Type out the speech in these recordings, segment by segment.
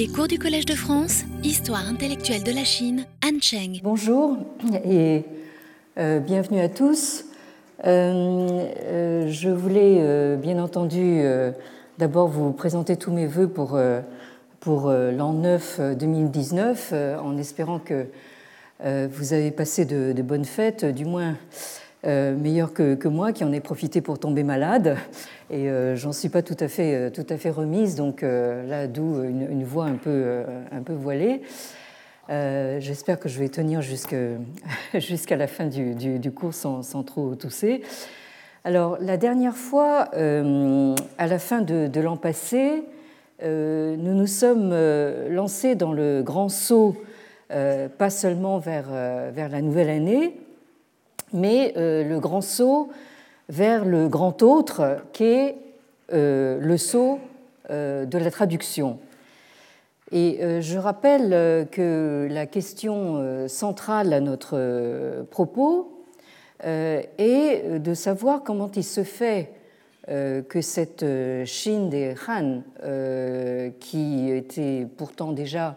Les cours du Collège de France, Histoire intellectuelle de la Chine, Anne Cheng. Bonjour et euh, bienvenue à tous. Euh, euh, je voulais bien entendu d'abord vous présenter tous mes voeux pour, pour l'an 9 2019 en espérant que vous avez passé de, bonnes fêtes, du moins euh, meilleur que, moi, qui en ai profité pour tomber malade. Et euh, j'en suis pas tout à fait, euh, tout à fait remise, donc là, d'où une, voix un peu, un peu voilée. J'espère que je vais tenir jusqu'à la fin du, cours sans, trop tousser. Alors, la dernière fois, à la fin de, l'an passé, nous nous sommes lancés dans le grand saut, pas seulement vers, la nouvelle année, mais euh, le grand saut vers le grand autre qui est euh, le saut euh, de la traduction. Et je rappelle que la question centrale à notre propos est de savoir comment il se fait que cette Chine des Han, qui était pourtant déjà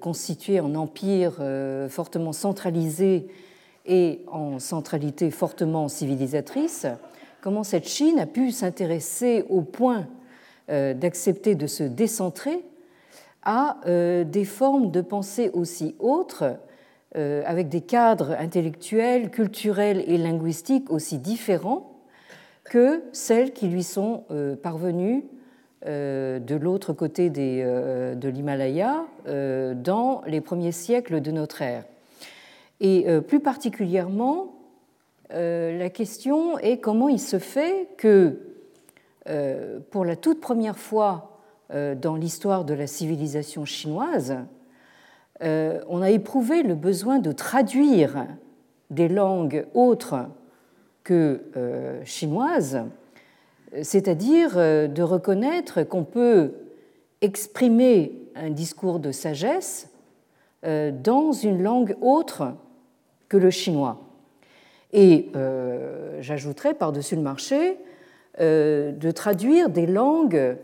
constituée en empire fortement centralisé et en centralité fortement civilisatrice, comment cette Chine a pu s'intéresser au point euh, d'accepter de se décentrer à euh, des formes de pensée aussi autres, euh, avec des cadres intellectuels, culturels et linguistiques aussi différents que celles qui lui sont parvenues de l'autre côté de l'Himalaya dans les premiers siècles de notre ère. Et euh, plus particulièrement, euh, la question est comment il se fait que, euh, pour la toute première fois dans l'histoire de la civilisation chinoise, on a éprouvé le besoin de traduire des langues autres que chinoises, c'est-à-dire de reconnaître qu'on peut exprimer un discours de sagesse dans une langue autre que le chinois. Et euh, j'ajouterais par-dessus le marché euh, de traduire des langues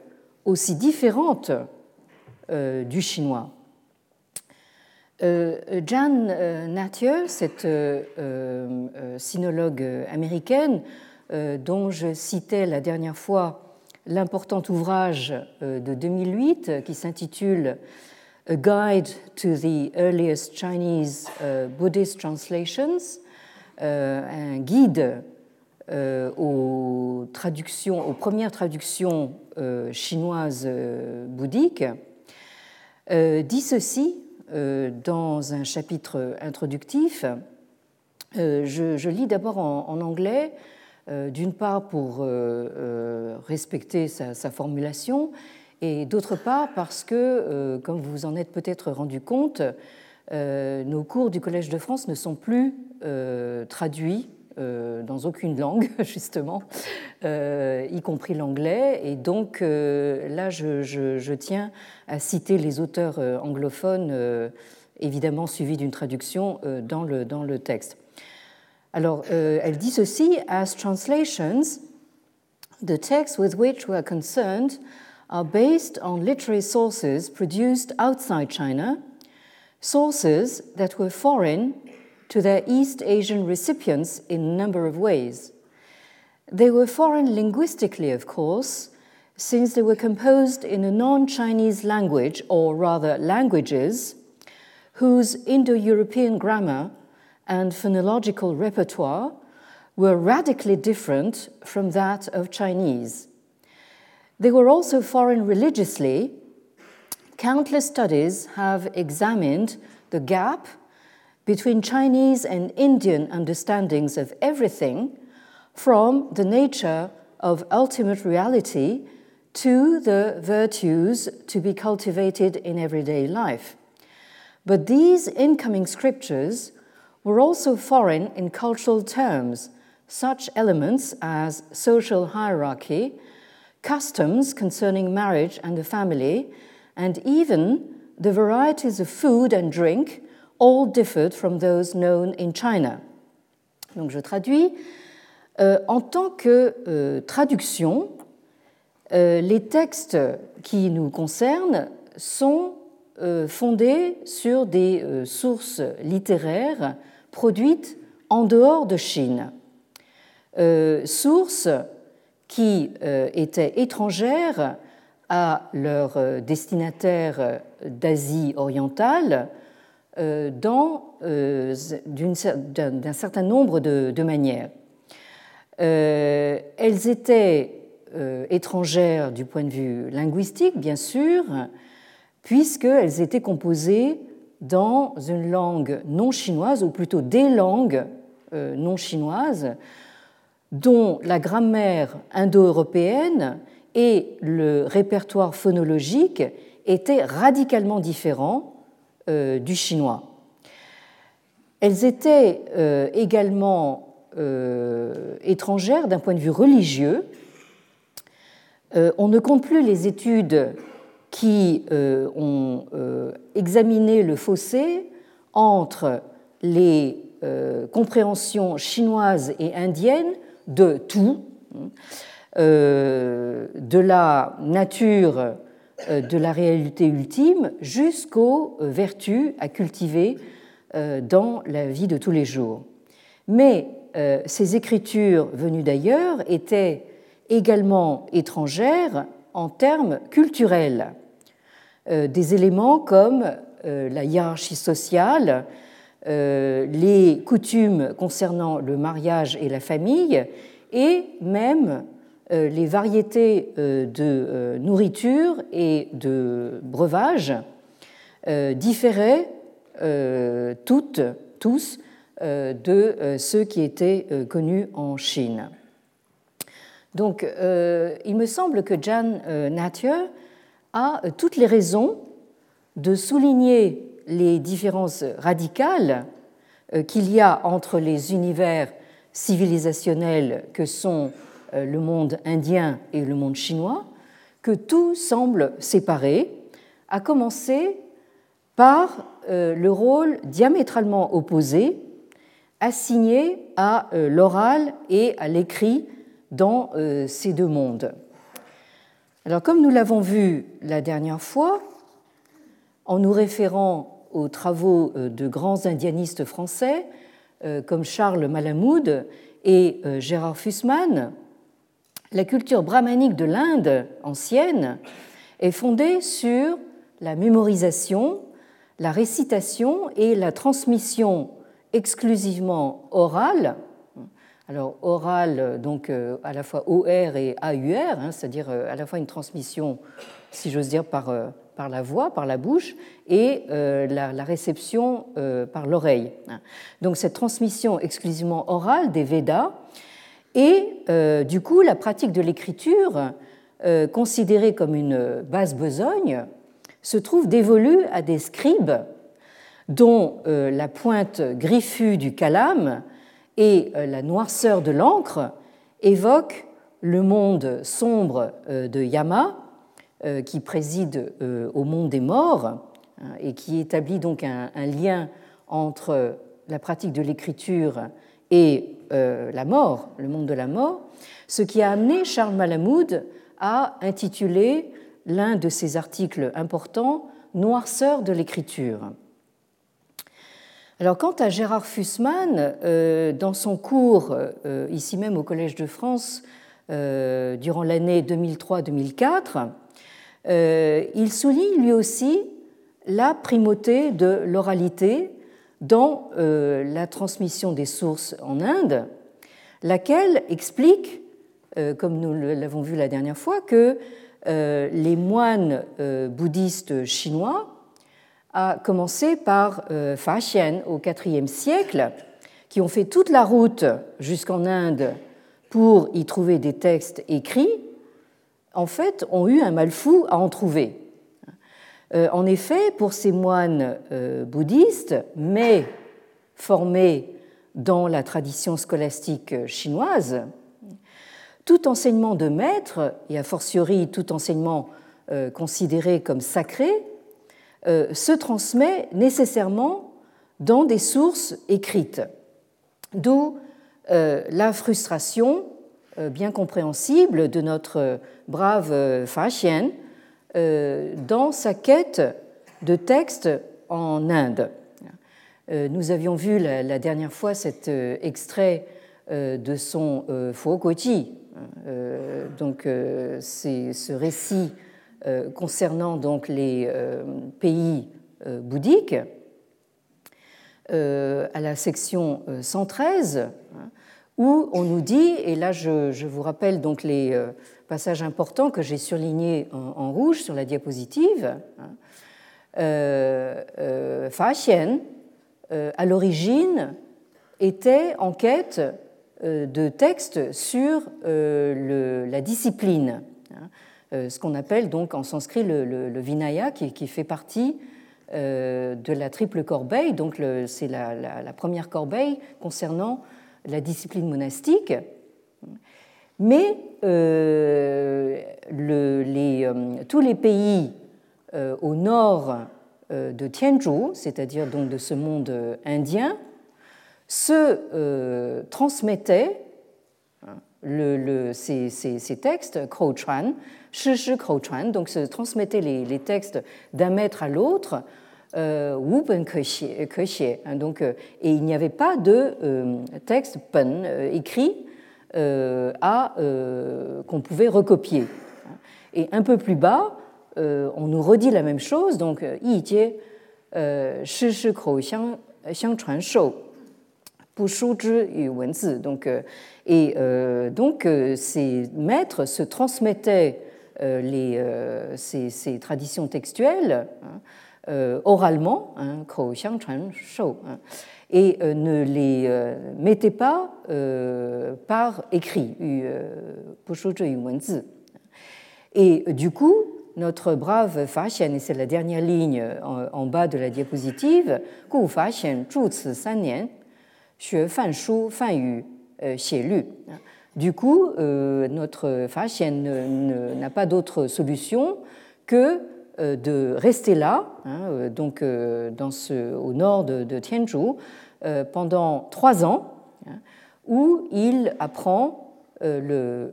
aussi différentes euh, du chinois. Jan Nathieu, cette sinologue américaine dont je citais la dernière fois l'important ouvrage de 2008 qui s'intitule A Guide to the Earliest Chinese uh, Buddhist Translations, uh, un guide uh, aux, traductions, aux premières traductions chinoises bouddhiques, dit ceci dans un chapitre introductif. Je, lis d'abord en, anglais, d'une part pour respecter sa, sa formulation, et d'autre part parce que, euh, comme vous vous en êtes peut-être rendu compte, euh, nos cours du Collège de France ne sont plus euh, traduits dans aucune langue, justement, y compris l'anglais. Et donc là, je, tiens à citer les auteurs anglophones, évidemment suivis d'une traduction dans, le, dans le texte. Alors, elle dit ceci As translations, the texts with which we are concerned are based on literary sources produced outside China, sources that were foreign to their East Asian recipients in a number of ways. They were foreign linguistically, of course, since they were composed in a non Chinese language, or rather languages, whose Indo European grammar and phonological repertoire were radically different from that of Chinese. They were also foreign religiously. Countless studies have examined the gap between Chinese and Indian understandings of everything, from the nature of ultimate reality to the virtues to be cultivated in everyday life. But these incoming scriptures were also foreign in cultural terms, such elements as social hierarchy customs concerning marriage and the family, and even the varieties of food and drink all differed from those known in China. Donc je traduis. Euh, en tant que euh, traduction, euh, les textes qui nous concernent sont fondées sur des sources littéraires produites en dehors de Chine. Sources qui étaient étrangères à leurs destinataires d'Asie orientale d'un certain nombre de manières. Euh, elles étaient euh, étrangères du point de vue linguistique, bien sûr, puisqu'elles étaient composées dans une langue non chinoise, ou plutôt des langues euh, non chinoises, dont la grammaire indo-européenne et le répertoire phonologique étaient radicalement différents du chinois. Elles étaient également euh, étrangère d'un point de vue religieux. Euh, on ne compte plus les études qui euh, ont examiné le fossé entre les compréhensions chinoises et indiennes de tout, de la nature de la réalité ultime jusqu'aux vertus à cultiver dans la vie de tous les jours. Mais euh, ces écritures venues d'ailleurs étaient également étrangères en termes culturels. Euh, des éléments comme euh, la hiérarchie sociale, les coutumes concernant le mariage et la famille, et même les variétés de nourriture et de breuvage différaient toutes, tous euh, de euh, ceux qui étaient euh, connus en Chine. Donc, il me semble que Jan Nathieu a toutes les raisons de souligner les différences radicales qu'il y a entre les univers civilisationnels que sont le monde indien et le monde chinois, que tout semble séparé, à commencer par le rôle diamétralement opposé assigné à euh, l'oral et à l'écrit dans euh, ces deux mondes. Alors comme nous l'avons vu la dernière fois, en nous référant aux travaux euh, de grands indianistes français comme Charles Malamoud et Gérard Fussman, la culture brahmanique de l'Inde ancienne est fondée sur la mémorisation, la récitation et la transmission exclusivement oral, alors oral, donc euh, à la fois OR et AUR, hein, c'est-à-dire euh, à la fois une transmission, si j'ose dire, par, euh, par la voix, par la bouche, et la, réception par l'oreille. Donc cette transmission exclusivement orale des Védas, et du coup la pratique de l'écriture, considérée comme une basse besogne, se trouve dévolue à des scribes dont euh, la pointe griffue du calame et euh, la noirceur de l'encre évoquent le monde sombre euh, de Yama, qui préside au monde des morts hein, et qui établit donc un, lien entre la pratique de l'écriture et la mort, le monde de la mort, ce qui a amené Charles Malamoud à intituler l'un de ses articles importants Noirceur de l'écriture. Alors, quant à Gérard Fussman, euh, dans son cours, euh, ici même au Collège de France, euh, durant l'année 2003-2004, il souligne lui aussi la primauté de l'oralité dans la transmission des sources en Inde, laquelle explique, comme nous l'avons vu la dernière fois, que les moines bouddhistes chinois à commencer par euh, Fa Xian au IVe siècle, qui ont fait toute la route jusqu'en Inde pour y trouver des textes écrits, en fait, ont eu un mal fou à en trouver. Euh, en effet, pour ces moines euh, bouddhistes, mais formés dans la tradition scolastique chinoise, tout enseignement de maître, et a fortiori tout enseignement considéré comme sacré, euh, se transmet nécessairement dans des sources écrites, d'où euh, la frustration euh, bien compréhensible de notre brave Fa Xian dans sa quête de textes en Inde. Nous avions vu la, dernière fois cet extrait de son Fuoguoji, donc ce récit concernant donc les pays bouddhiques à la section 113 où on nous dit, et là je, vous rappelle donc les euh, passages importants que j'ai surlignés en, rouge sur la diapositive, hein, euh, euh, Xian, à l'origine, était en quête de textes sur la discipline, hein, ce qu'on appelle donc en sanskrit le, Vinaya, qui, fait partie de la triple corbeille, donc c'est la, première corbeille concernant la discipline monastique, mais euh, euh, tous les pays euh, au nord de Tianzhou, c'est-à-dire donc de ce monde indien, se transmettaient ces, textes, Krouchuan, Shi Shi Krouchuan, donc se transmettaient les textes d'un maître à l'autre euh, hein, donc, euh, et il n'y avait pas de euh, texte pen écrit à, qu'on pouvait recopier. Et un peu plus bas, on nous redit la même chose, donc Yi Jie Shi Xiang Chuan Shou. Donc, et donc, ces maîtres se transmettaient les, ces, ces, traditions textuelles hein, oralement, hein, hein, et euh, ne les euh, mettez pas par écrit, et du coup, notre brave Faxian, et c'est la dernière ligne en, bas de la diapositive, Gu Faxian Lu. Du coup, notre Faxian n'a pas d'autre solution que euh, de rester là, hein, euh, donc euh, dans ce, au nord de, de Tianzhou, pendant trois ans, hein, où il apprend le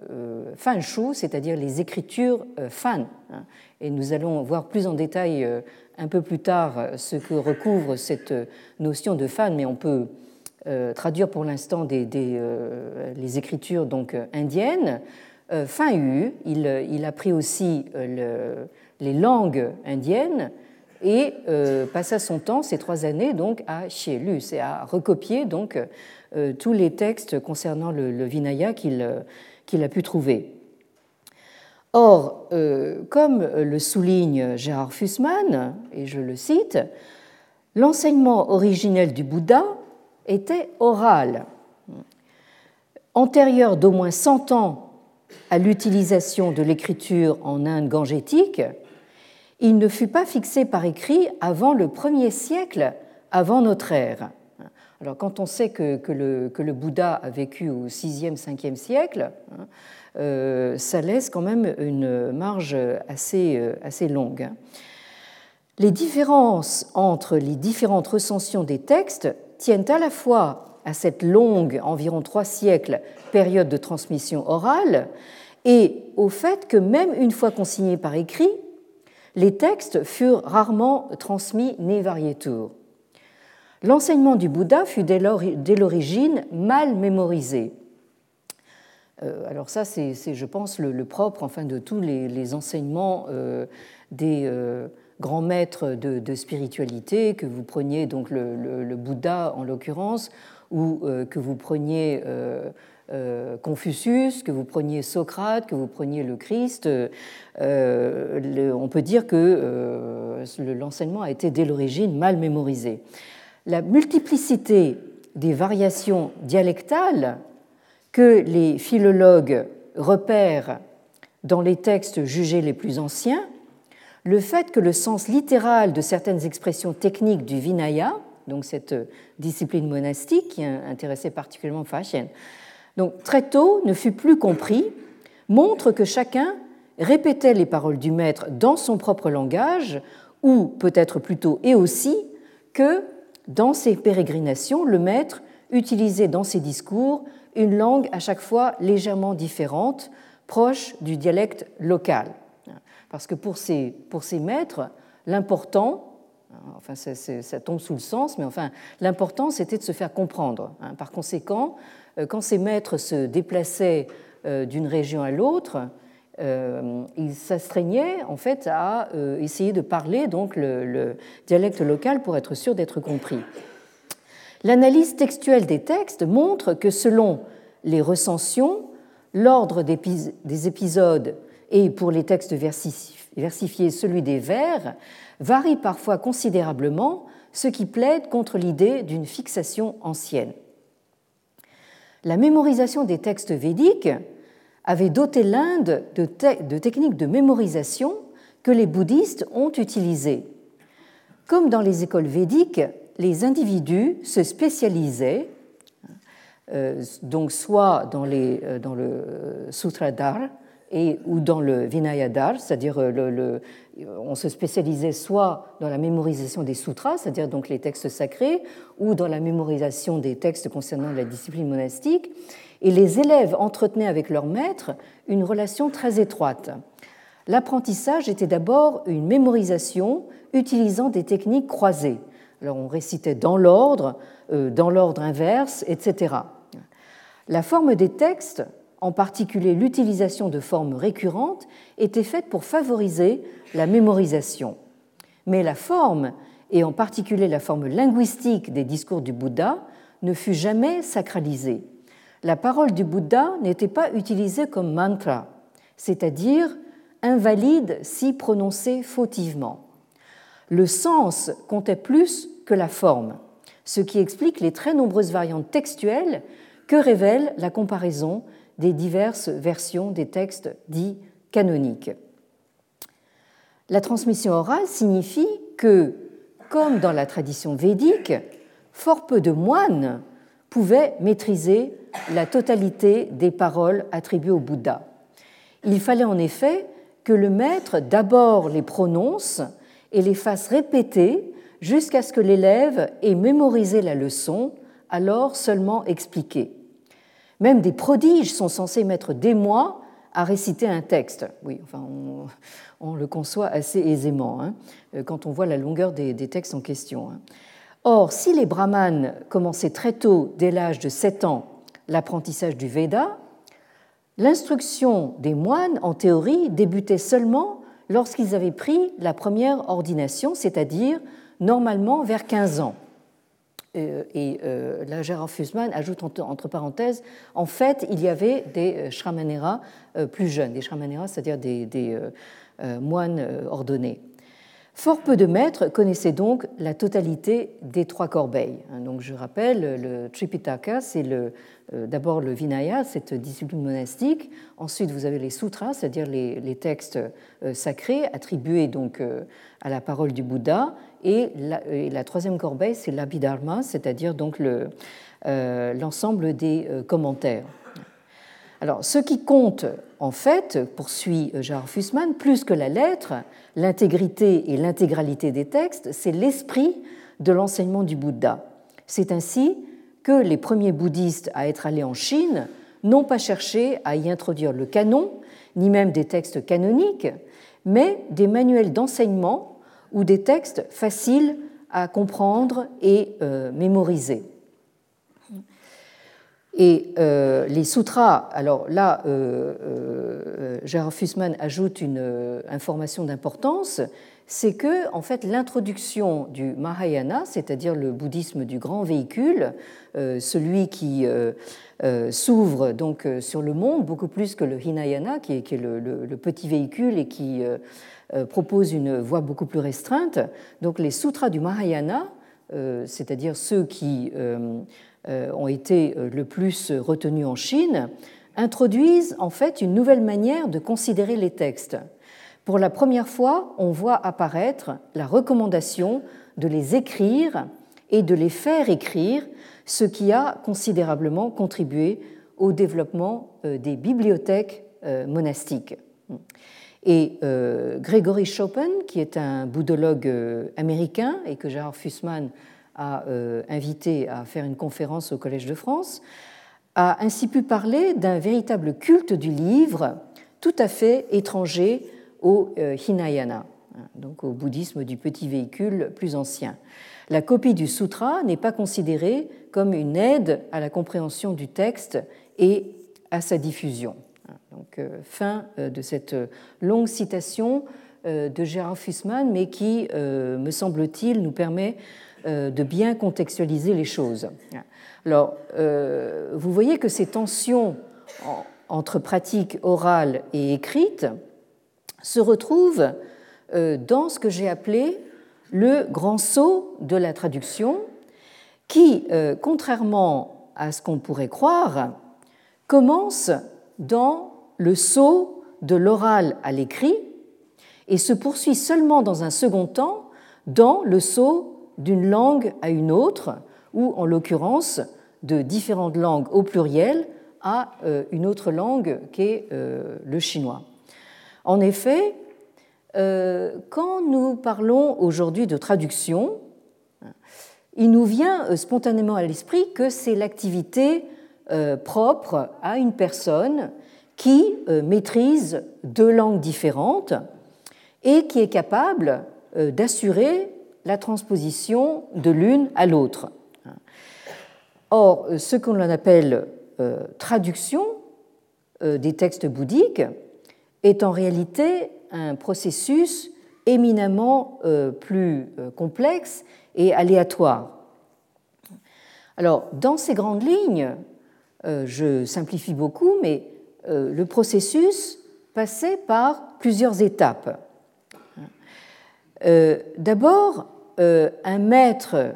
fan shu, c'est-à-dire les écritures fan. Hein. Et nous allons voir plus en détail un peu plus tard ce que recouvre cette notion de fan, mais on peut traduire pour l'instant des, les écritures donc indiennes. Fan Yu, il, il a pris aussi le, les langues indiennes et euh, passa son temps, ces trois années, donc à Lu, c'est à recopier donc euh, tous les textes concernant le, Vinaya euh, qu'il a pu trouver. Or, comme le souligne Gérard Fussman, et je le cite, l'enseignement originel du Bouddha était oral. Antérieur d'au moins 100 ans à l'utilisation de l'écriture en Inde gangétique, il ne fut pas fixé par écrit avant le premier siècle avant notre ère. Alors quand on sait que, le, Bouddha a vécu au 6e, 5e siècle, hein, euh, ça laisse quand même une marge assez, euh, assez longue. Les différences entre les différentes recensions des textes tiennent à la fois à cette longue, environ trois siècles, période de transmission orale, et au fait que même une fois consignés par écrit, les textes furent rarement transmis ne varietur. L'enseignement du Bouddha fut dès l'origine mal mémorisé. Euh, alors ça, c'est, je pense, le, propre enfin, de tous les, enseignements euh, des euh, grands maîtres de, spiritualité, que vous preniez donc le Bouddha en l'occurrence, ou que vous preniez Confucius, que vous preniez Socrate, que vous preniez le Christ, euh, on peut dire que euh, l'enseignement a été dès l'origine mal mémorisé. La multiplicité des variations dialectales que les philologues repèrent dans les textes jugés les plus anciens, le fait que le sens littéral de certaines expressions techniques du Vinaya, donc cette discipline monastique qui intéressait particulièrement Fachen, donc très tôt ne fut plus compris, montre que chacun répétait les paroles du maître dans son propre langage, ou peut-être plutôt et aussi que dans ses pérégrinations, le maître utilisait dans ses discours une langue à chaque fois légèrement différente, proche du dialecte local. Parce que pour ces, pour maîtres, l'important, enfin ça tombe sous le sens, mais enfin l'important c'était de se faire comprendre. Hein. Par conséquent, quand ces maîtres se déplaçaient euh, d'une région à l'autre, euh, ils s'astreignaient en fait à essayer de parler donc le, dialecte local pour être sûr d'être compris. L'analyse textuelle des textes montre que selon les recensions, l'ordre des épisodes et pour les textes versifiés celui des vers varie parfois considérablement, ce qui plaide contre l'idée d'une fixation ancienne. La mémorisation des textes védiques avait doté l'Inde de, techniques de mémorisation que les bouddhistes ont utilisées. Comme dans les écoles védiques, les individus se spécialisaient, euh, donc soit dans, les, euh, dans le Sutradhara, et, ou dans le Vinayadhar, c'est-à-dire euh, le, on se spécialisait soit dans la mémorisation des sutras, c'est-à-dire donc les textes sacrés, ou dans la mémorisation des textes concernant la discipline monastique, et les élèves entretenaient avec leur maître une relation très étroite. L'apprentissage était d'abord une mémorisation utilisant des techniques croisées. Alors on récitait dans l'ordre, euh, dans l'ordre inverse, etc. La forme des textes en particulier l'utilisation de formes récurrentes, était faite pour favoriser la mémorisation. Mais la forme, et en particulier la forme linguistique des discours du Bouddha, ne fut jamais sacralisée. La parole du Bouddha n'était pas utilisée comme mantra, c'est-à-dire invalide si prononcée fautivement. Le sens comptait plus que la forme, ce qui explique les très nombreuses variantes textuelles que révèle la comparaison des diverses versions des textes dits canoniques. La transmission orale signifie que, comme dans la tradition védique, fort peu de moines pouvaient maîtriser la totalité des paroles attribuées au Bouddha. Il fallait en effet que le maître d'abord les prononce et les fasse répéter jusqu'à ce que l'élève ait mémorisé la leçon, alors seulement expliquée. Même des prodiges sont censés mettre des mois à réciter un texte. Oui, enfin, on, le conçoit assez aisément hein, quand on voit la longueur des, textes en question. Hein. Or, si les brahmanes commençaient très tôt, dès l'âge de 7 ans, l'apprentissage du Veda, l'instruction des moines, en théorie, débutait seulement lorsqu'ils avaient pris la première ordination, c'est-à-dire normalement vers 15 ans. Euh, et euh, là, Gérard Fussman ajoute entre parenthèses, en fait, il y avait des euh, Shramanera plus jeunes, des Shramanera, c'est-à-dire des, moines ordonnés. Fort peu de maîtres connaissaient donc la totalité des trois corbeilles. Hein, donc je rappelle, le Tripitaka, c'est d'abord le Vinaya, cette discipline monastique. Ensuite, vous avez les sutras, c'est-à-dire les, les, textes sacrés attribués donc à la parole du Bouddha. Et la, troisième corbeille, c'est l'abhidharma, c'est-à-dire donc euh, l'ensemble des euh, commentaires. Alors, ce qui compte, en fait, poursuit Gérard Fussman, plus que la lettre, l'intégrité et l'intégralité des textes, c'est l'esprit de l'enseignement du Bouddha. C'est ainsi que les premiers bouddhistes à être allés en Chine n'ont pas cherché à y introduire le canon, ni même des textes canoniques, mais des manuels d'enseignement ou des textes faciles à comprendre et euh, mémoriser. Et euh, les sutras, alors là, euh, Gérard Fussman ajoute une information d'importance, c'est que en fait l'introduction du Mahayana, c'est-à-dire le bouddhisme du grand véhicule, celui qui s'ouvre donc sur le monde beaucoup plus que le Hinayana, qui est, le, petit véhicule et qui euh, propose une voie beaucoup plus restreinte. Donc les sutras du Mahayana, euh, c'est-à-dire ceux qui euh, ont été le plus retenus en Chine, introduisent en fait une nouvelle manière de considérer les textes. Pour la première fois, on voit apparaître la recommandation de les écrire et de les faire écrire, ce qui a considérablement contribué au développement des bibliothèques monastiques. Et euh, Gregory Chopin, qui est un bouddhologue euh, américain et que Gérard Fussman a euh, invité à faire une conférence au Collège de France, a ainsi pu parler d'un véritable culte du livre tout à fait étranger au Hinayana, hein, donc au bouddhisme du petit véhicule plus ancien. La copie du sutra n'est pas considérée comme une aide à la compréhension du texte et à sa diffusion. Donc, fin de cette longue citation de Gérard Fussman, mais qui, me semble-t-il, nous permet de bien contextualiser les choses. Alors, vous voyez que ces tensions entre pratique orale et écrite se retrouvent dans ce que j'ai appelé le grand saut de la traduction, qui, contrairement à ce qu'on pourrait croire, commence dans le saut de l'oral à l'écrit et se poursuit seulement dans un second temps dans le saut d'une langue à une autre, ou en l'occurrence de différentes langues au pluriel à euh, une autre langue qu'est euh, le chinois. En effet, euh, quand nous parlons aujourd'hui de traduction, il nous vient spontanément à l'esprit que c'est l'activité propre à une personne qui maîtrise deux langues différentes et qui est capable d'assurer la transposition de l'une à l'autre. Or, ce qu'on appelle euh, traduction euh, des textes bouddhiques est en réalité un processus éminemment euh, plus complexe et aléatoire. Alors, dans ces grandes lignes, je simplifie beaucoup, mais le processus passait par plusieurs étapes. D'abord, un maître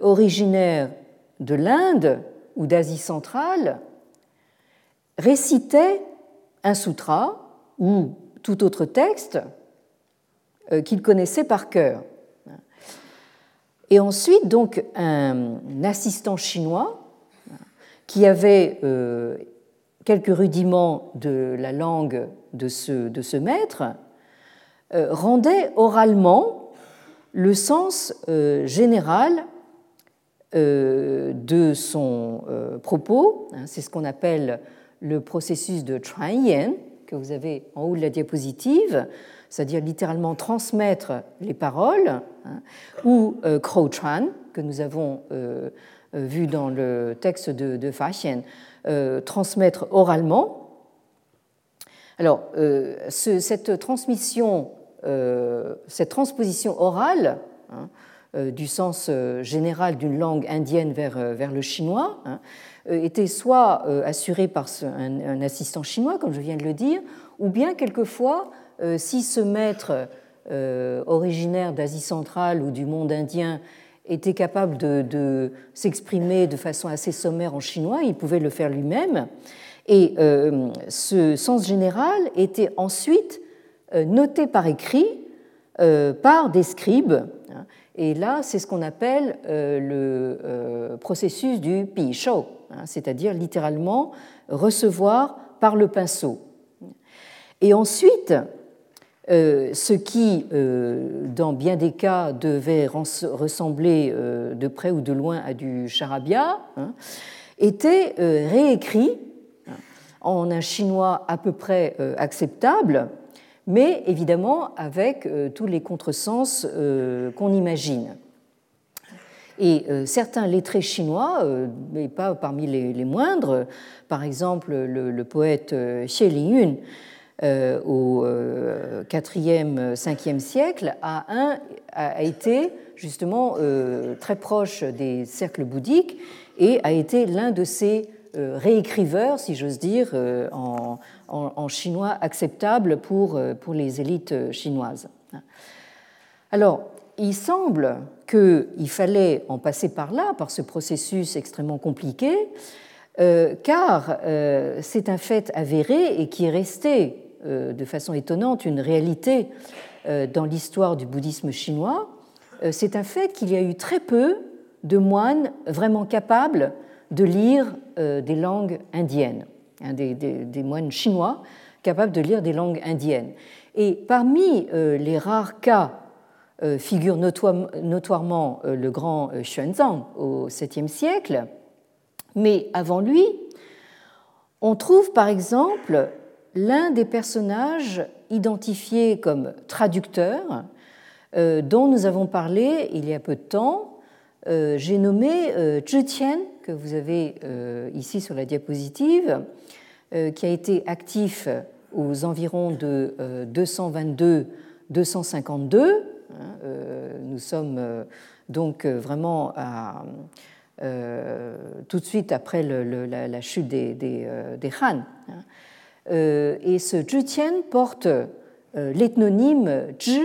originaire de l'Inde ou d'Asie centrale récitait un sutra ou tout autre texte euh, qu'il connaissait par cœur. Et ensuite, donc, un assistant chinois qui avait euh, quelques rudiments de la langue de ce, maître euh, rendait oralement le sens général de son propos. Hein, c'est ce qu'on appelle le processus de Yen, que vous avez en haut de la diapositive, c'est-à-dire littéralement transmettre les paroles, hein, ou euh, Chan, que nous avons vu dans le texte de, de Xian, transmettre oralement. Alors, cette transmission, cette transposition orale, hein, euh, du sens euh, général d'une langue indienne vers, euh, vers le chinois, hein, était soit assuré par un, assistant chinois, comme je viens de le dire, ou bien quelquefois, si ce maître originaire d'Asie centrale ou du monde indien était capable de, s'exprimer de façon assez sommaire en chinois, il pouvait le faire lui-même. Et ce sens général était ensuite noté par écrit par des scribes et là, c'est ce qu'on appelle euh, le euh, processus du pi shou, hein, c'est-à-dire littéralement recevoir par le pinceau. Et ensuite, euh, ce qui, dans bien des cas, devait ressembler de près ou de loin à du charabia, hein, était réécrit hein, en un chinois à peu près acceptable, mais évidemment avec euh, tous les contresens euh, qu'on imagine. Et euh, certains lettrés chinois, mais pas parmi les, moindres, par exemple le, poète Xie Lingyun, au IVe, 5e siècle, a, été justement très proche des cercles bouddhiques et a été l'un de ces réécriveurs, si j'ose dire, en, chinois acceptable pour, euh, pour les élites euh, chinoises. Alors, il semble qu'il fallait en passer par là, par ce processus extrêmement compliqué, euh, car c'est un fait avéré et qui est resté de façon étonnante une réalité dans l'histoire du bouddhisme chinois. c'est un fait qu'il y a eu très peu de moines vraiment capables de lire des langues indiennes des, moines chinois capables de lire des langues indiennes. Et parmi euh, les rares cas euh, figure notoirement euh, le grand Xuanzang au 7e siècle, mais avant lui, on trouve par exemple l'un des personnages identifiés comme traducteur dont nous avons parlé il y a peu de temps. J'ai nommé Zhi Qian, que vous avez ici sur la diapositive, qui a été actif aux environs de 222-252. Hein, nous sommes donc vraiment euh, tout de suite après la, chute des, des, euh, Han. Hein. Euh, et ce Zhi porte l'ethnonyme Zhi,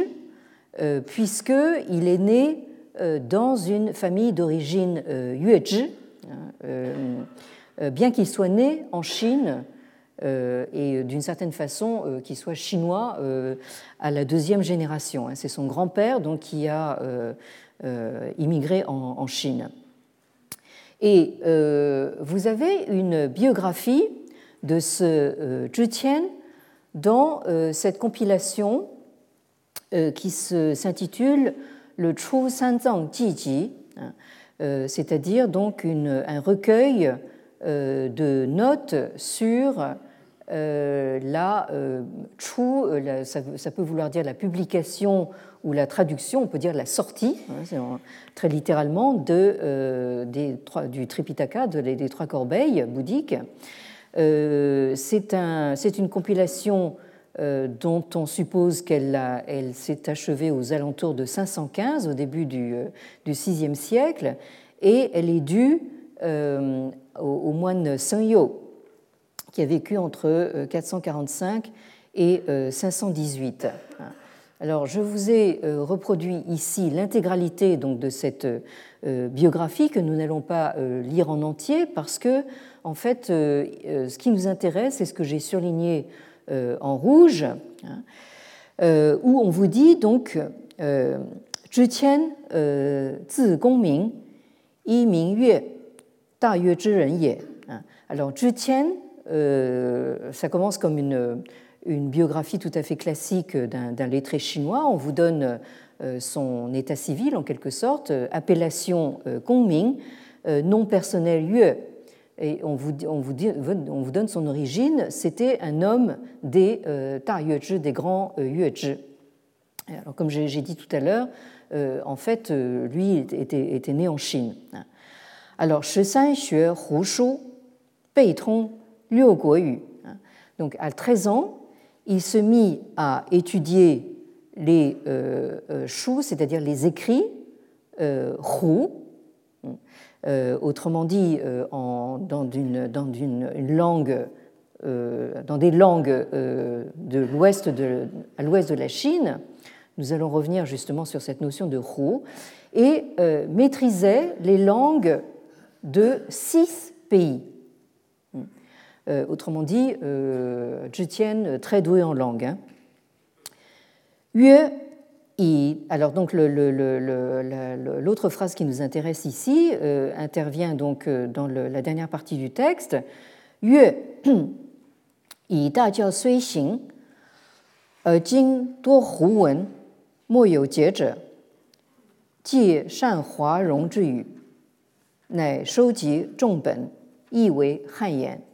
puisqu'il est né dans une famille d'origine hein, bien qu'il soit né en Chine et d'une certaine façon qu'il soit chinois à la deuxième génération. Hein. C'est son grand-père donc qui a immigré en Chine. Et euh, vous avez une biographie de ce euh, Zhi dans euh, cette compilation qui s'intitule le Chu Sanzang Ji hein, c'est-à-dire donc un recueil de notes sur la Chu, ça, peut vouloir dire la publication ou la traduction, on peut dire la sortie, hein, très littéralement, euh, du Tripitaka, de, des trois corbeilles bouddhiques. Euh, c'est un, une compilation euh, dont on suppose qu'elle elle s'est achevée aux alentours de 515, au début du, du VIe siècle, et elle est due au, au, moine Yo, qui a vécu entre 445 et 518. Alors, je vous ai euh, reproduit ici l'intégralité donc de cette euh, biographie que nous n'allons pas euh, lire en entier parce que, en fait, ce qui nous intéresse, c'est ce que j'ai surligné en rouge, hein, où on vous dit donc Zhi Qian zi Gongming, yi Ming Yue, Da Yue Zhi Ren. Alors, ça commence comme une une biographie tout à fait classique d'un lettré chinois. On vous donne euh, son état civil en quelque sorte, euh, appellation euh, Gongming, nom personnel Yue. Et on vous, on vous, on vous donne son origine, c'était un homme des Ta Yuezhi, des grands Yuezhi. Alors, comme j'ai dit tout à l'heure, en fait, lui était, né en Chine. Alors, Shisan Xue Hu Shu, Bei Tong Liu Guoyu. Donc, à 13 ans, il se mit à étudier les euh, euh c'est-à-dire les écrits euh, euh autrement dit dans, une, dans des langues de l'ouest de, à l'ouest de la Chine. Nous allons revenir justement sur cette notion de Hu et maîtrisait les langues de six pays. Euh, autrement dit, euh, Zhi très doué en langue. Hein. alors donc l'autre phrase qui nous intéresse ici euh, intervient donc dans la dernière partie du texte. Yue yi da jiao sui xing, er jing duo hu wen, mo you jie zhe, ji shan hua rong zhi yu, nai shou ji zhong ben, yi wei han yan.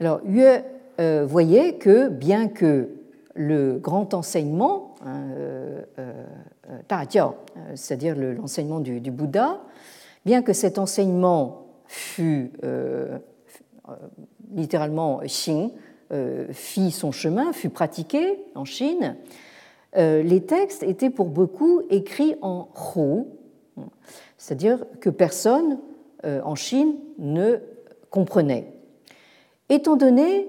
Alors, Yue euh, voyait que bien que le grand enseignement, euh, euh, c'est-à-dire l'enseignement du, Bouddha, bien que cet enseignement fût littéralement Xing, fit son chemin, fut pratiqué en Chine, les textes étaient pour beaucoup écrits en Hu, c'est-à-dire que personne en Chine ne comprenait. Étant donné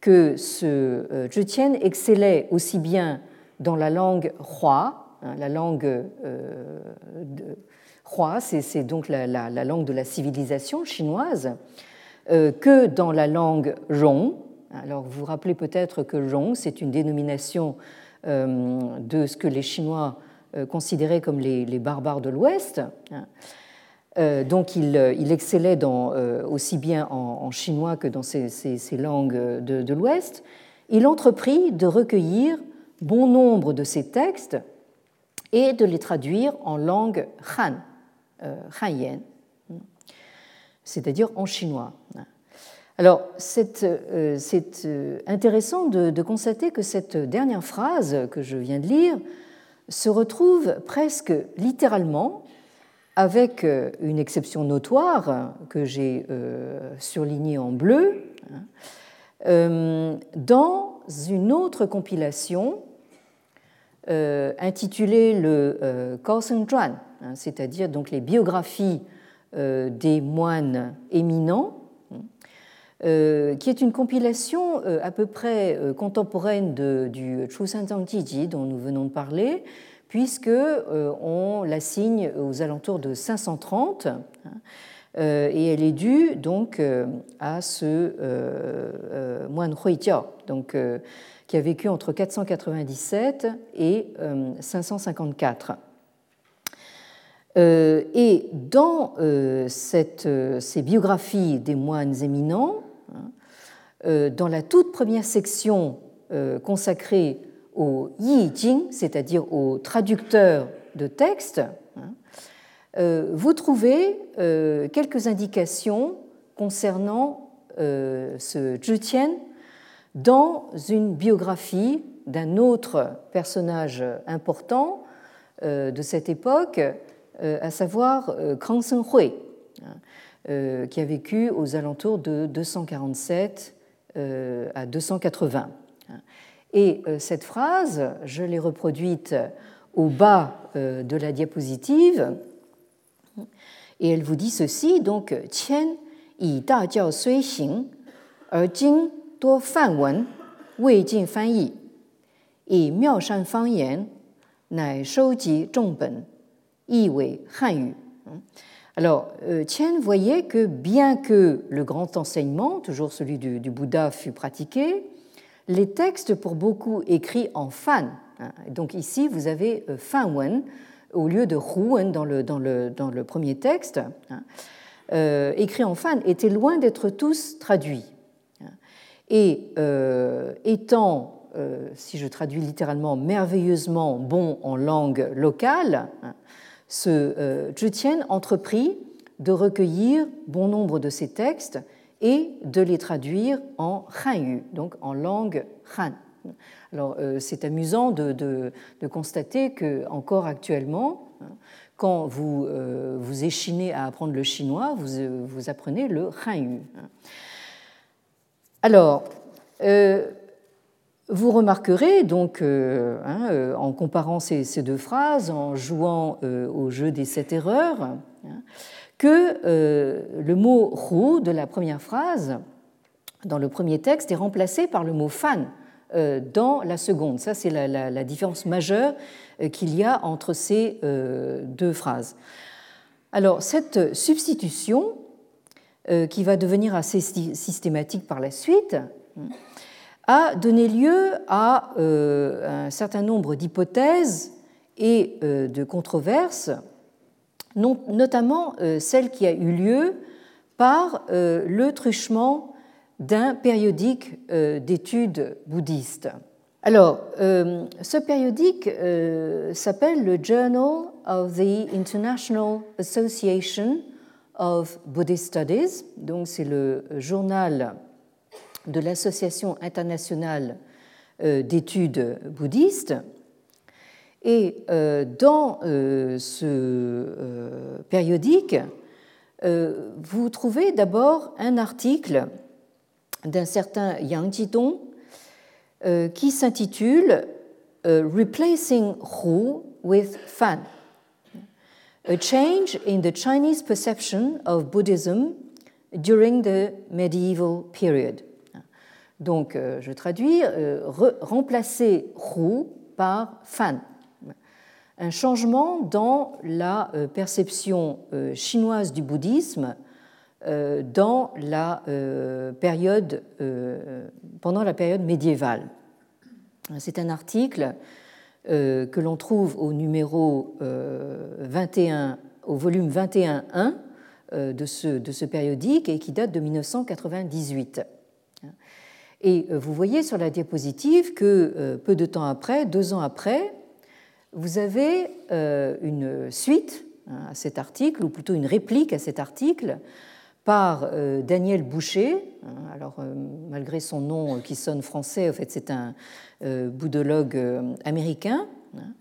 que ce euh, Zhi excellait aussi bien dans la langue Hua, hein, la langue euh, Hua, c'est donc la, langue de la civilisation chinoise, euh, que dans la langue Rong. Alors vous vous rappelez peut-être que Rong, c'est une dénomination de ce que les Chinois considéraient comme les, barbares de l'Ouest. Hein. Euh, donc euh, il, excellait euh, aussi bien en, chinois que dans ces, langues de, l'Ouest. Il entreprit de recueillir bon nombre de ces textes et de les traduire en langue Han, Hanyan, c'est-à-dire en chinois. Alors, c'est intéressant de, constater que cette dernière phrase que je viens de lire se retrouve presque littéralement, avec une exception notoire que j'ai surlignée en bleu, hein, dans une autre compilation euh, intitulé le euh, Zhuan, hein, c'est-à-dire donc les biographies euh, des moines éminents, qui est une compilation à peu près contemporaine de, du Chusanzang Jiji dont nous venons de parler, puisque on l'assigne aux alentours de 530. Hein, et elle est due donc à ce moine Huijiao, donc qui a vécu entre 497 et 554. Euh, euh, et dans euh, ces biographies des moines éminents, hein, dans la toute première section consacrée au Yi Jing, c'est-à-dire au traducteur de textes, hein, vous trouvez quelques indications concernant ce Zhu Tian dans une biographie d'un autre personnage important euh, de cette époque, euh, à savoir euh, Krang Hui, hein, qui a vécu aux alentours de 247 à 280. Et cette phrase, je l'ai reproduite au bas de la diapositive, et elle vous dit ceci donc 多梵文未尽翻译，以妙善方言乃收集众本，译为汉语。Alors, Chen voyait que bien que le grand enseignement, toujours celui du, du Bouddha, fut pratiqué, les textes pour beaucoup écrits en fan, donc ici vous avez fan wen au lieu de huwen dans le, dans le, dans le premier texte, euh, écrits en fan, étaient loin d'être tous traduits. Et euh, étant, euh, si je traduis littéralement, merveilleusement bon en langue locale, hein, ce euh, Zhu entreprit de recueillir bon nombre de ces textes et de les traduire en hanyu, donc en langue han. Alors, c'est amusant de, constater que, encore actuellement, hein, quand vous vous échinez à apprendre le chinois, vous, vous apprenez le hanyu. Alors, euh, vous remarquerez donc, euh, hein, euh, en comparant ces, deux phrases, en jouant au jeu des sept erreurs, hein, que le mot hu de la première phrase, dans le premier texte, est remplacé par le mot fan dans la seconde. Ça, c'est la, différence majeure qu'il y a entre ces deux phrases. Alors, cette substitution qui va devenir assez systématique par la suite, a donné lieu à euh, un certain nombre d'hypothèses et euh, de controverses, notamment celle qui a eu lieu par le truchement d'un périodique d'études bouddhistes. Alors, ce périodique s'appelle le Journal of the International Association of Buddhist Studies, donc c'est le journal de l'Association internationale euh, d'études bouddhistes. Et euh, dans euh, ce périodique, vous trouvez d'abord un article d'un certain Yang Jidong qui s'intitule Replacing Hu with Fan a change in the Chinese perception of Buddhism during the medieval period. Donc, euh, je traduis, euh, remplacer Hu par Fan. Un changement dans la euh, perception chinoise du bouddhisme dans la période, pendant la période médiévale. C'est un article que l'on trouve au numéro 21, euh, au volume 21.1 euh, de ce, de ce périodique et qui date de 1998. Et vous voyez sur la diapositive que peu de temps après, deux ans après, vous avez une suite hein, à cet article, ou plutôt une réplique à cet article, par Daniel Boucher. Hein, alors, malgré son nom qui sonne français, en fait, c'est un boudologue américain. Hein,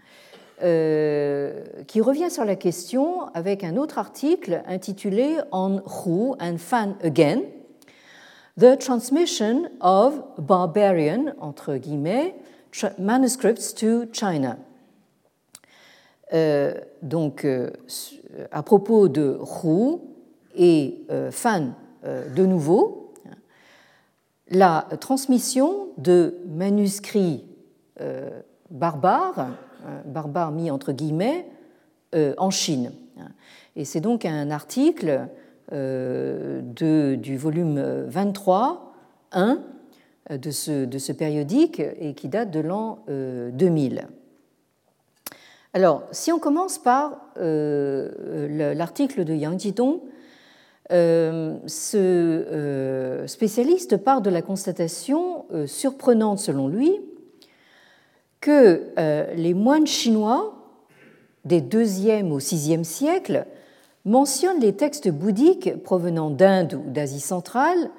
qui revient sur la question avec un autre article intitulé On Who and Fan Again, The Transmission of Barbarian, entre guillemets, Manuscripts to China. Euh, donc, euh, à propos de Hu et euh, Fan de nouveau, la transmission de manuscrits barbares, barbares mis entre guillemets, en Chine. Et c'est donc un article de, du volume 23, 1 de ce, de ce périodique et qui date de l'an 2000. Alors, si on commence par euh, l'article de Yang Jidong, euh, ce euh, spécialiste part de la constatation surprenante, selon lui, que les moines chinois des 2e au 6e siècle mentionnent les textes bouddhiques provenant d'Inde ou d'Asie centrale,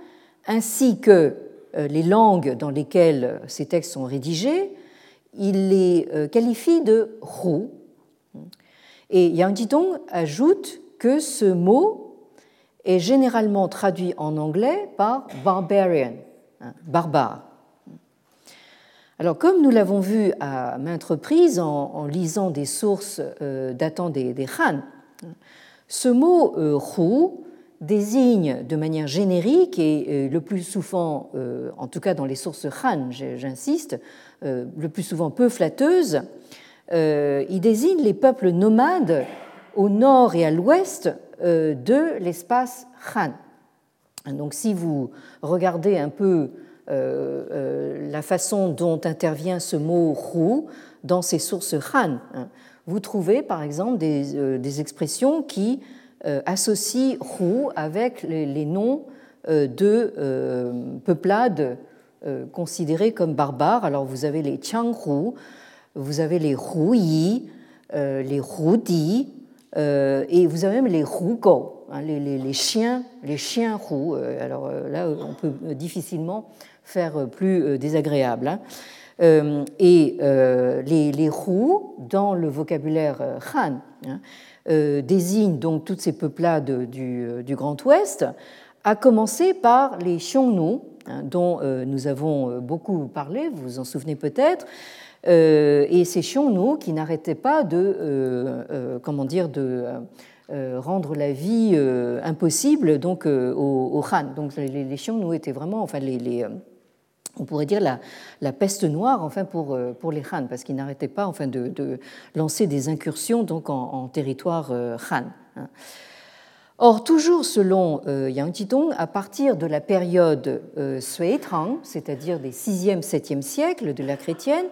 ainsi que les langues dans lesquelles ces textes sont rédigés, il les euh, qualifie de Hu. Et Yang Jidong ajoute que ce mot est généralement traduit en anglais par barbarian, hein, barbare. Alors, comme nous l'avons vu à maintes reprises en, lisant des sources euh, datant des, Han, ce mot euh, Hu désigne de manière générique et le plus souvent, en tout cas dans les sources Han, j'insiste, euh, le plus souvent peu flatteuse, euh, il désigne les peuples nomades au nord et à l'ouest euh, de l'espace Han. Donc si vous regardez un peu la façon dont intervient ce mot Hu dans ces sources Han, hein, vous trouvez par exemple des, expressions qui associent Hu avec les noms de peuplades euh, considérés comme barbares. Alors vous avez les Hu, vous avez les euh, les Hudi, euh, et vous avez même les Hugo, hein, les, chiens, les chiens Hu. Alors là, on peut difficilement faire plus désagréable. Hein. et les, les dans le vocabulaire Han, hein, désignent donc toutes ces peuplades du, du Grand Ouest, à commencer par les Xiongnu, Hein, dont euh, nous avons euh, beaucoup parlé, vous vous en souvenez peut-être, euh, et ces Xiongnu qui n'arrêtaient pas de, comment dire, de rendre la vie impossible donc aux, Han. Donc les, les Xiongnu étaient vraiment, enfin les, on pourrait dire la, peste noire enfin pour, pour les Han, parce qu'ils n'arrêtaient pas enfin de, lancer des incursions donc en, territoire Han. Hein. Or, toujours selon euh, Yang Jidong, à partir de la période euh, Sui Tang, c'est-à-dire des 6e, 7e siècles de la chrétienne,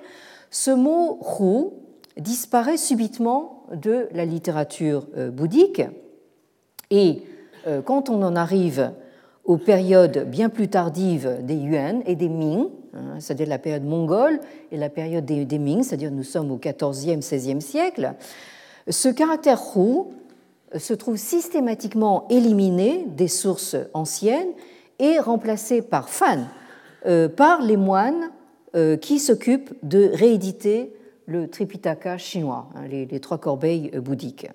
ce mot Hu disparaît subitement de la littérature euh, bouddhique. Et quand on en arrive aux périodes bien plus tardives des Yuan et des Ming, hein, c'est-à-dire la période mongole et la période des, Ming, c'est-à-dire nous sommes au 14e, 16e siècle, ce caractère Hu se trouve systématiquement éliminé des sources anciennes et remplacé par fan euh, par les moines euh, qui s'occupent de rééditer le Tripitaka chinois, hein, les, trois corbeilles euh, bouddhiques.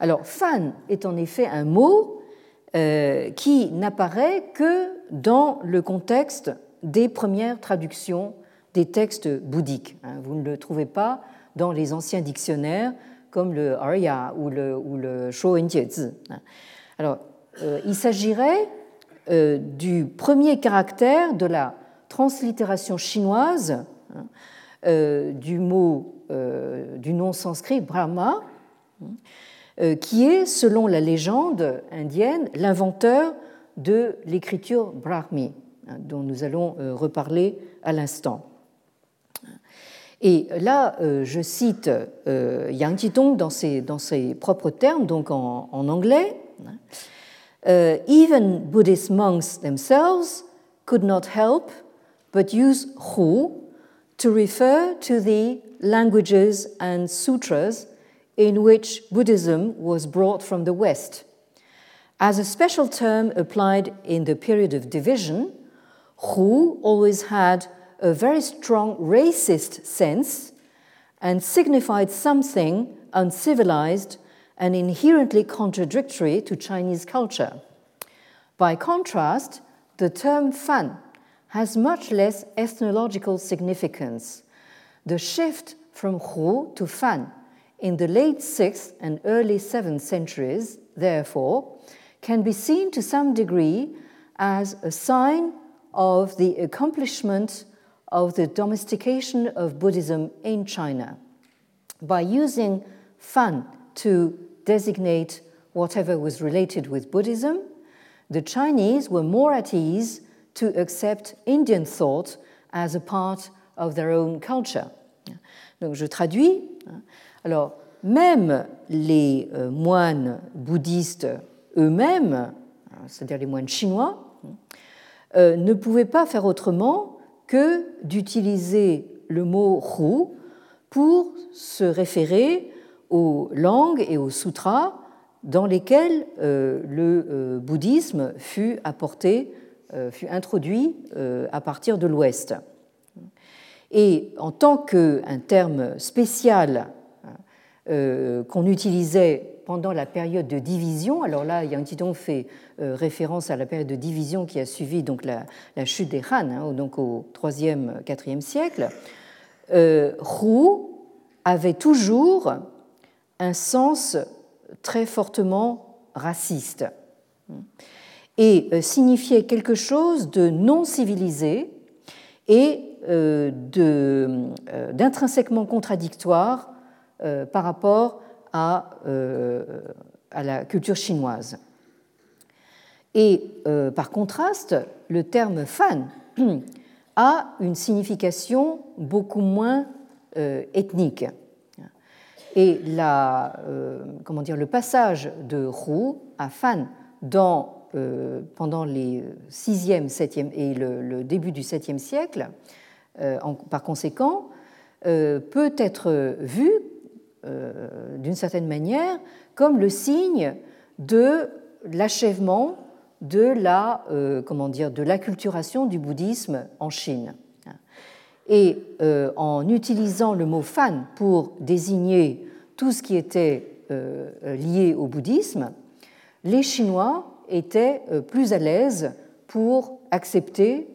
Alors, fan est en effet un mot qui n'apparaît que dans le contexte des premières traductions des textes bouddhiques. Hein. Vous ne le trouvez pas dans les anciens dictionnaires comme le Arya ou le, ou le Alors, euh, il s'agirait euh, du premier caractère de la translittération chinoise hein, euh, du mot, du nom sanskrit Brahma, qui est, selon la légende indienne, l'inventeur de l'écriture brahmi, hein, dont nous allons reparler à l'instant. Et là, euh, je cite euh, Yang Jidong dans ses, dans ses propres termes, donc en, anglais. Even Buddhist monks themselves could not help but use Hu to refer to the languages and sutras in which Buddhism was brought from the West, As a special term applied in the period of division, Hu always had a very strong racist sense and signified something uncivilized and inherently contradictory to Chinese culture. By contrast, the term fan has much less ethnological significance. The shift from Hu to fan in the late 6th and early 7th centuries, therefore, can be seen to some degree as a sign of the accomplishment of the domestication of Buddhism in China. By using fan to designate whatever was related with Buddhism, the Chinese were more at ease to accept Indian thought as a part of their own culture. Donc je traduis. Alors, même les euh, moines bouddhistes eux-mêmes, c'est-à-dire les moines chinois, euh, ne pouvaient pas faire autrement que d'utiliser le mot Hu pour se référer aux langues et aux sutras dans lesquels euh, le bouddhisme fut apporté, fut introduit à partir de l'Ouest. Et en tant qu'un terme spécial qu'on utilisait pendant la période de division. Alors là, Yang fait euh, référence à la période de division qui a suivi donc la, chute des Han, hein, donc au 3e, 4e siècle. Euh, Hu avait toujours un sens très fortement raciste et euh, signifiait quelque chose de non civilisé et d'intrinsèquement contradictoire par rapport euh, à, la culture chinoise. Et euh, par contraste, le terme fan a une signification beaucoup moins euh, ethnique. Et la, comment dire, le passage de Hu à Fan dans, pendant les 6e, 7e et le, début du 7e siècle, par conséquent, peut être vu euh, d'une certaine manière comme le signe de l'achèvement de la euh, comment dire de l'acculturation du bouddhisme en Chine. Et euh, en utilisant le mot fan pour désigner tout ce qui était lié au bouddhisme, les Chinois étaient plus à l'aise pour accepter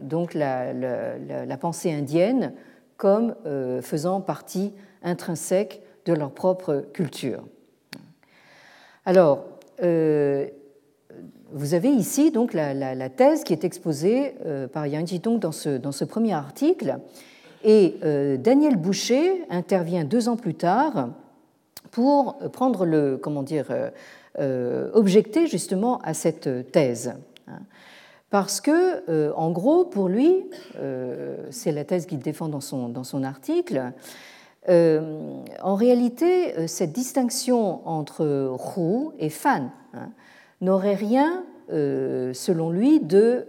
donc la, pensée indienne comme faisant partie intrinsèque de leur propre culture. Alors, euh, vous avez ici donc la, thèse qui est exposée euh, par Yang Jitong dans ce, dans ce premier article, et euh, Daniel Boucher intervient deux ans plus tard pour prendre le comment dire objecter justement à cette thèse. Parce que, en gros, pour lui, c'est la thèse qu'il défend dans son, article, euh, en réalité, euh, cette distinction entre Hu et Fan hein, n'aurait rien, euh, selon lui, de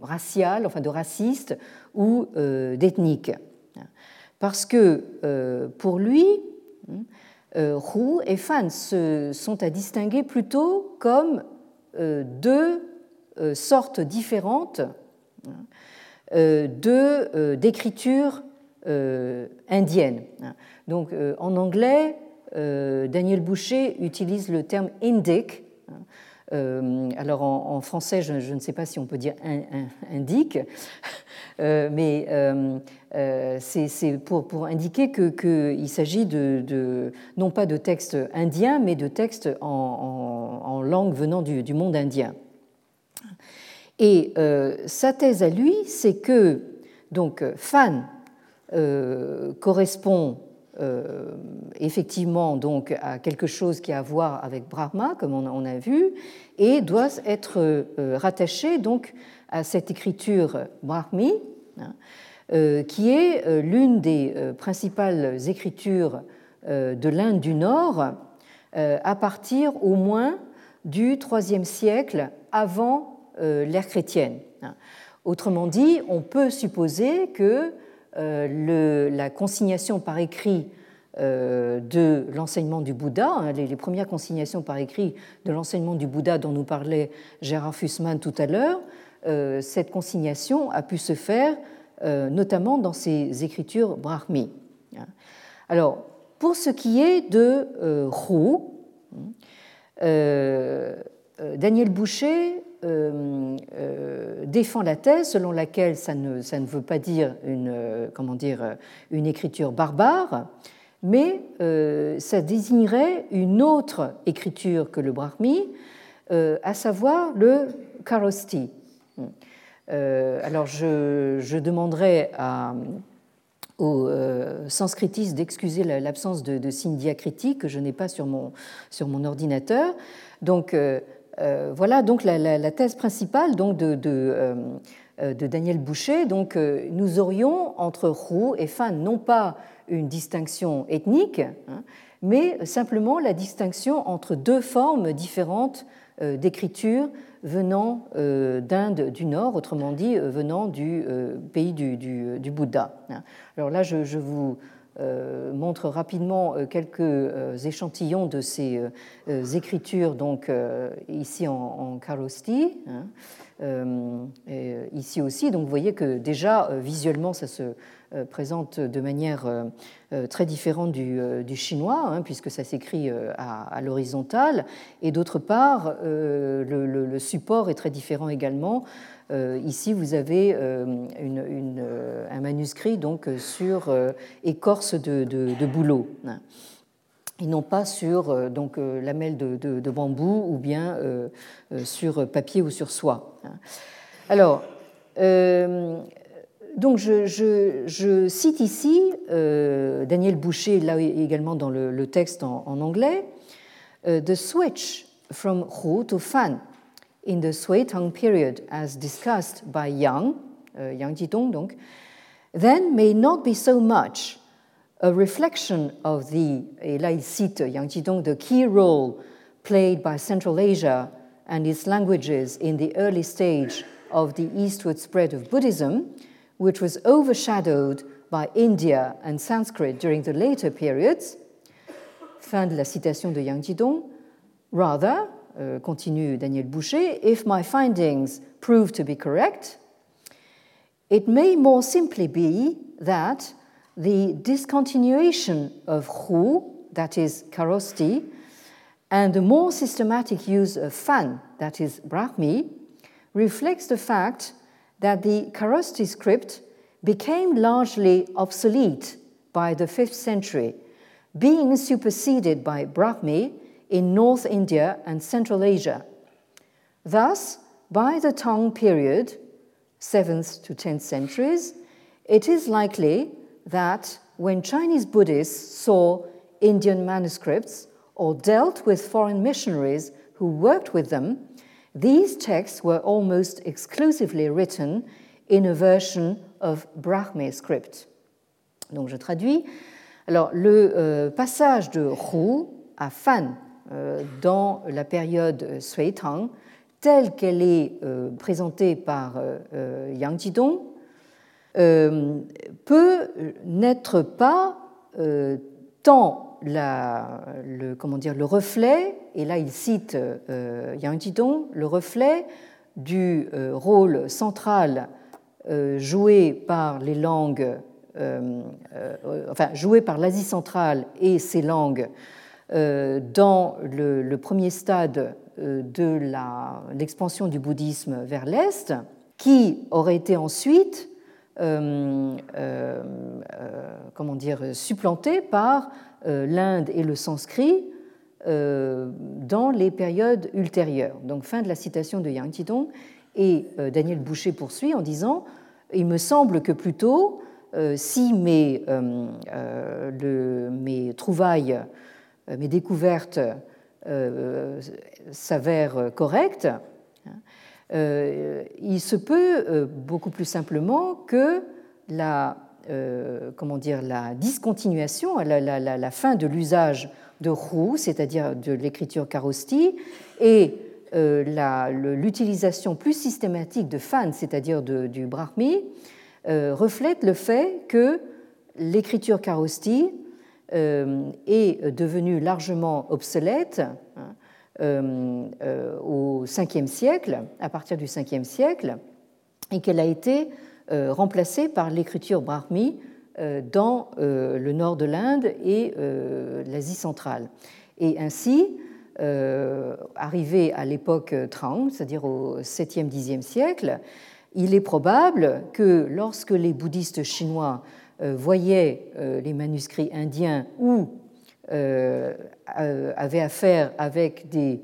racial, enfin de raciste ou d'ethnique. Parce que pour lui, Hu et Fan se sont à distinguer plutôt comme deux sortes différentes d'écriture euh, indienne. Donc euh, en anglais, euh, Daniel Boucher utilise le terme indic. Alors en, français, je, ne sais pas si on peut dire indique, mais c'est pour, indiquer qu'il s'agit de, non pas de textes indiens, mais de textes en, langue venant du, monde indien. Et sa thèse à lui, c'est que donc Fan euh, correspond euh, effectivement donc à quelque chose qui a à voir avec Brahma, comme on a vu, et doit être euh, rattaché donc à cette écriture brahmi, hein, qui est l'une des principales écritures de l'Inde du Nord à partir au moins du IIIe siècle avant l'ère chrétienne. Hein. Autrement dit, on peut supposer que euh, la consignation par écrit de l'enseignement du Bouddha. Hein, les, premières consignations par écrit de l'enseignement du Bouddha dont nous parlait Gérard Fussman tout à l'heure, cette consignation a pu se faire notamment dans ses écritures brahmi. Hein. Alors, pour ce qui est de Hu, Daniel Boucher euh, euh, défend la thèse selon laquelle ça ne, ça ne veut pas dire une, euh, comment dire, une écriture barbare, mais ça désignerait une autre écriture que le brahmi, à savoir le karosti. alors je, demanderai aux sanskritistes d'excuser l'absence de, de signes diacritiques que je n'ai pas sur mon, ordinateur. Donc euh, voilà donc la, thèse principale donc de, euh, euh, Daniel Boucher. Donc, nous aurions entre Roux et Fan non pas une distinction ethnique, hein, mais simplement la distinction entre deux formes différentes d'écriture venant d'Inde du Nord, autrement dit venant du pays du, Bouddha. Hein. Alors là, je vous euh, montre rapidement euh, quelques euh, échantillons de ces écritures, donc ici en, en hein, ici aussi. Donc vous voyez que déjà visuellement ça se présente de manière très différente du, chinois, hein, puisque ça s'écrit à, l'horizontale, et d'autre part le, support est très différent également. Euh, ici, vous avez euh, euh, un manuscrit donc, sur écorce de, bouleau et non pas sur donc, lamelle de, bambou ou bien sur papier ou sur soie. Alors, donc je, cite ici Daniel Boucher, là également dans le, texte en, anglais, The switch from Hu to Fan in the Sui Tang period, as discussed by Yang, uh, Yang Jidong, then may not be so much a reflection of the, et là il cite Yang Jidong, the key role played by Central Asia and its languages in the early stage of the eastward spread of Buddhism, which was overshadowed by India and Sanskrit during the later periods. Fin de la citation de Yang Jidong. Rather, Euh, continue Daniel Boucher, if my findings prove to be correct, it may more simply be that the discontinuation of Hu, that is Karosti, and the more systematic use of Fan, that is Brahmi, reflects the fact that the Karosti script became largely obsolete by the 5th century, being superseded by Brahmi in North India and Central Asia. Thus, by the Tang period, 7th to 10th centuries, it is likely that when Chinese Buddhists saw Indian manuscripts or dealt with foreign missionaries who worked with them, these texts were almost exclusively written in a version of Brahmi script. Donc je traduis. Alors le euh, passage de Hu à Fan Euh, dans la période Sui Tang, telle qu'elle est euh, présentée par euh, Yang Jidong, peut n'être pas tant le, comment dire, le reflet, et là il cite Yang Jidong, le reflet du rôle central joué par les langues, enfin joué par l'Asie centrale et ses langues euh, dans le, premier stade euh, de l'expansion du bouddhisme vers l'Est, qui aurait été ensuite euh, comment supplanté par l'Inde et le sanskrit dans les périodes ultérieures. Donc fin de la citation de Yang Tidong. Et Daniel Boucher poursuit en disant Il me semble que plutôt, si mes, mes trouvailles euh, mes découvertes euh, s'avèrent correctes, euh, il se peut beaucoup plus simplement que la, comment dire, la discontinuation, la, la, fin de l'usage de roux, c'est-à-dire de l'écriture karosti, et l'utilisation plus systématique de fan, c'est-à-dire du brahmi, reflète le fait que l'écriture karosti est devenue largement obsolète hein, au 5e siècle, à partir du 5e siècle, et qu'elle a été remplacée par l'écriture brahmi dans le nord de l'Inde et l'Asie centrale. Et ainsi, euh, arrivé à l'époque Trang, c'est-à-dire au 7e, 10e siècle, il est probable que lorsque les bouddhistes chinois euh, voyaient euh, les manuscrits indiens ou avaient affaire avec des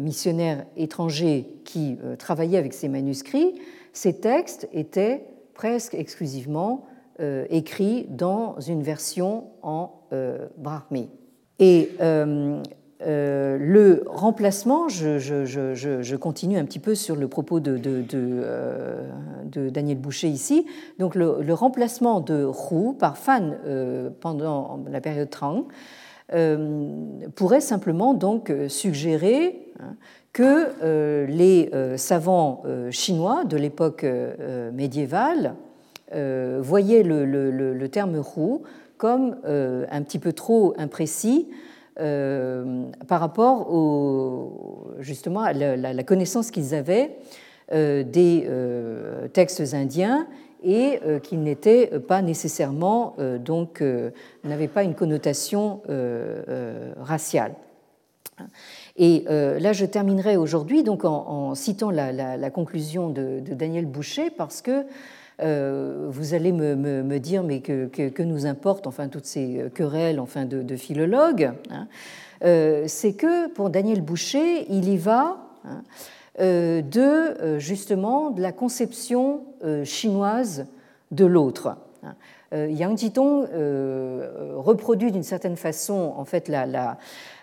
missionnaires étrangers qui travaillaient avec ces manuscrits, ces textes étaient presque exclusivement écrits dans une version en brahmi. Et euh, le remplacement, je, continue un petit peu sur le propos de, euh, Daniel Boucher ici, donc le, remplacement de Hu par Fan euh, pendant la période Trang pourrait simplement donc suggérer hein, que les savants chinois de l'époque médiévale voyaient le, terme Hu comme un petit peu trop imprécis euh, par rapport au, justement à la, connaissance qu'ils avaient euh, des euh, textes indiens et qui n'étaient pas nécessairement, donc, n'avaient pas une connotation raciale. Et là, je terminerai aujourd'hui donc en, citant la, conclusion de, Daniel Boucher parce que euh, vous allez me, dire, mais que, nous importe enfin toutes ces querelles enfin de, philologues hein. euh, C'est que pour Daniel Boucher, il y va hein, euh, de justement de la conception chinoise de l'autre. Yang Jitong reproduit d'une certaine façon en fait la, la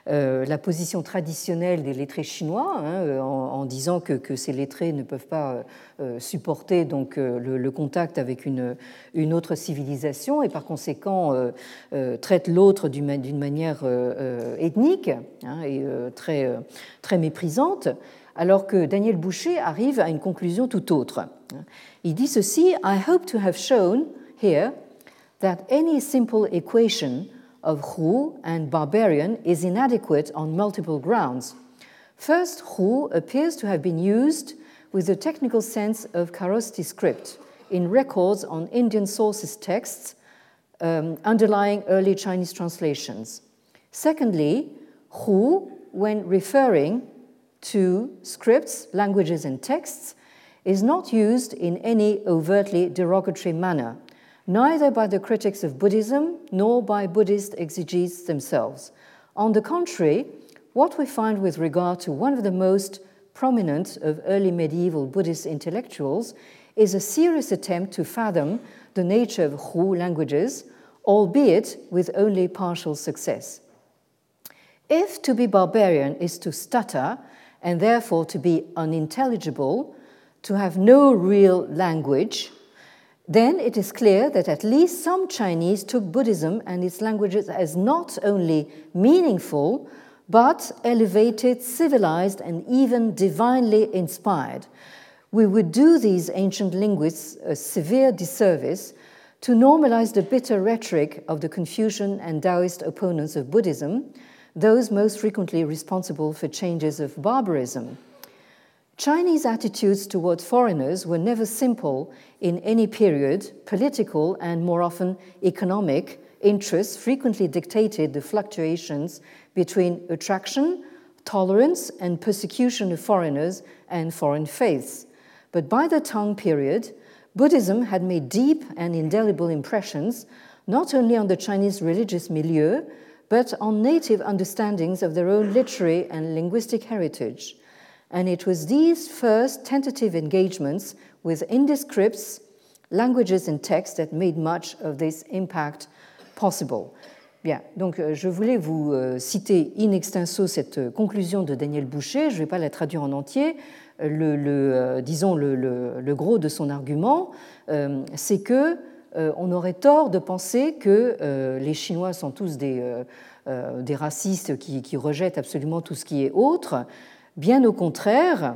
euh, position traditionnelle des lettrés chinois, hein, euh, en, disant que, ces lettrés ne peuvent pas euh, supporter donc le, contact avec une, une, autre civilisation et par conséquent traitent l'autre d'une manière ethnique hein, et très, très méprisante, alors que Daniel Boucher arrive à une conclusion tout autre. Il dit ceci I hope to have shown here that any simple equation of Hu and barbarian is inadequate on multiple grounds. First, Hu appears to have been used with the technical sense of Kharosti script in records on Indian sources texts um, underlying early Chinese translations. Secondly, Hu, when referring to scripts, languages, and texts, is not used in any overtly derogatory manner neither by the critics of Buddhism nor by Buddhist exegetes themselves. On the contrary, what we find with regard to one of the most prominent of early medieval Buddhist intellectuals is a serious attempt to fathom the nature of Hu languages, albeit with only partial success. If to be barbarian is to stutter and therefore to be unintelligible, to have no real language, then it is clear that at least some Chinese took Buddhism and its languages as not only meaningful, but elevated, civilized, and even divinely inspired. We would do these ancient linguists a severe disservice to normalize the bitter rhetoric of the Confucian and Taoist opponents of Buddhism, those most frequently responsible for changes of barbarism. Chinese attitudes towards foreigners were never simple in any period. Political and more often economic interests frequently dictated the fluctuations between attraction, tolerance, and persecution of foreigners and foreign faiths. But by the Tang period, Buddhism had made deep and indelible impressions not only on the Chinese religious milieu, but on native understandings of their own literary and linguistic heritage and it was these first tentative engagements with indescripts, languages and text that made much of this impact possible. Bien, donc euh, je voulais vous euh, citer in extenso cette euh, conclusion de Daniel Boucher, je ne vais pas la traduire en entier. Le, disons le, gros de son argument, c'est que on aurait tort de penser que les Chinois sont tous des, des racistes qui, rejettent absolument tout ce qui est autre. Bien au contraire,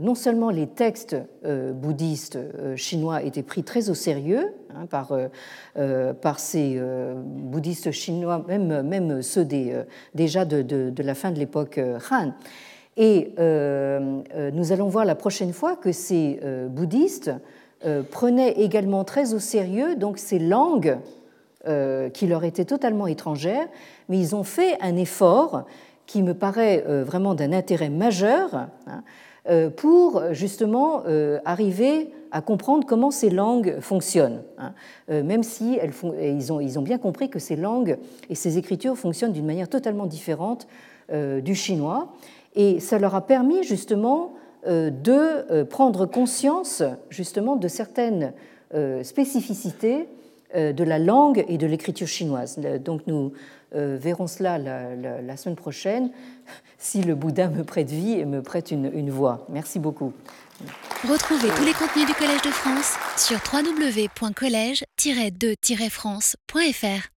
non seulement les textes bouddhistes chinois étaient pris très au sérieux hein, par, par ces bouddhistes chinois, même, même ceux déjà de, la fin de l'époque Han. Et nous allons voir la prochaine fois que ces bouddhistes prenaient également très au sérieux donc ces langues euh, qui leur étaient totalement étrangères, mais ils ont fait un effort qui me paraît euh, vraiment d'un intérêt majeur hein, euh, pour justement arriver à comprendre comment ces langues fonctionnent, hein. même si elles ils, ont, bien compris que ces langues et ces écritures fonctionnent d'une manière totalement différente du chinois. Et ça leur a permis justement de prendre conscience justement de certaines spécificités euh, de la langue et de l'écriture chinoise. Donc nous euh, verrons cela la, semaine prochaine, si le Bouddha me prête vie et me prête une, une voix. Merci beaucoup. Retrouvez tous les contenus du Collège de France sur www.colège-2-france.fr.